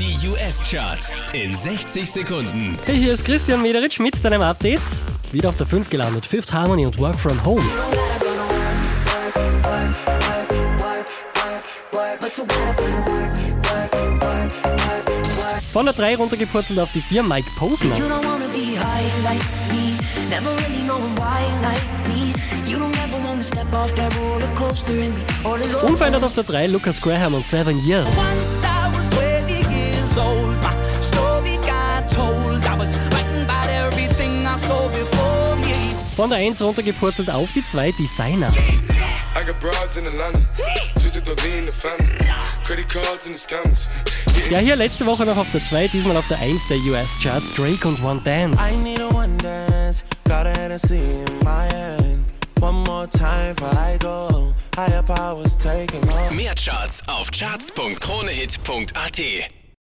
Die US-Charts in 60 Sekunden. Hey, hier ist Christian Mederitsch mit deinem Update. Wieder auf der 5 gelandet. Fifth Harmony und Work From Home. Von der 3 runtergepurzelt auf die 4 Mike Posner. Unverändert auf der 3 Lucas Graham und Seven Years. Von der 1 runtergepurzelt auf die 2 Designer. Ja, hier letzte Woche noch auf der 2, diesmal auf der 1 der US-Charts. Drake und One Dance. I need a one dance, got a Hennessy in my hand. One more time before I go. Higher powers taking off. Mehr Charts auf charts.kronehit.at.